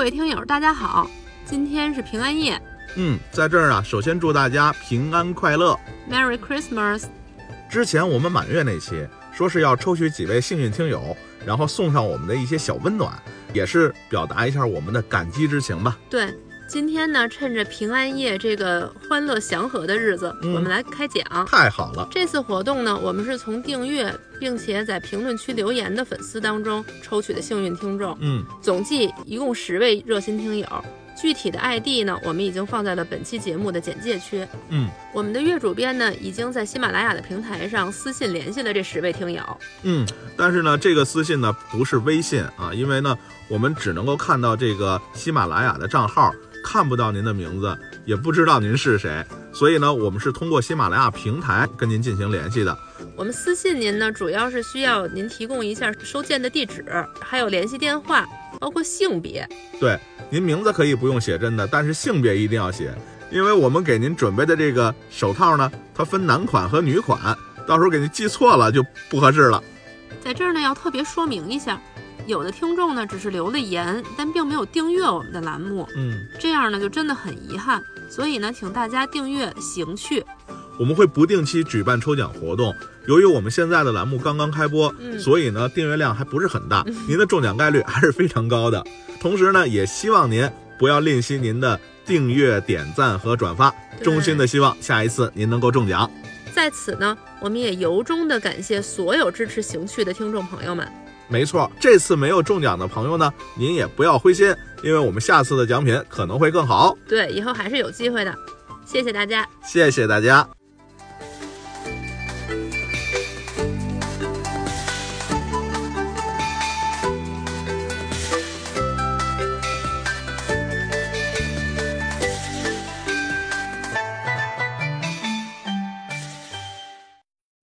位听友，大家好，今天是平安夜嗯，在这儿啊，首先祝大家平安快乐。，Merry Christmas。之前我们满月那期说是要抽取几位幸运听友，然后送上我们的一些小温暖，也是表达一下我们的感激之情吧。对，今天呢，趁着平安夜这个欢乐祥和的日子，嗯我们来开奖。太好了，这次活动呢，我们是从订阅并且在评论区留言的粉丝当中抽取的幸运听众，嗯，总计一共十位热心听友。具体的 ID 呢，我们已经放在了本期节目的简介区。嗯我们的岳主编呢，已经在喜马拉雅的平台上私信联系了这十位听友。嗯，但是呢，这个私信呢不是微信啊，因为呢，我们只能够看到这个喜马拉雅的账号，看不到您的名字，也不知道您是谁，所以呢，我们是通过喜马拉雅平台跟您进行联系的。我们私信您呢，主要是需要您提供一下收件的地址，还有联系电话，包括性别。对，您名字可以不用写真的，但是性别一定要写，因为我们给您准备的这个手套呢，它分男款和女款，到时候给您寄错了就不合适了。在这儿呢，要特别说明一下，有的听众呢只是留了言，但并没有订阅我们的栏目，嗯，这样呢就真的很遗憾。所以呢，请大家订阅行趣。我们会不定期举办抽奖活动。由于我们现在的栏目刚刚开播，嗯所以呢订阅量还不是很大，您的中奖概率还是非常高的。同时呢，也希望您不要吝惜您的订阅、点赞和转发，衷心的希望下一次您能够中奖。在此呢，我们也由衷的感谢所有支持行趣的听众朋友们。没错，这次没有中奖的朋友呢，您也不要灰心，因为我们下次的奖品可能会更好。对，以后还是有机会的。谢谢大家。谢谢大家。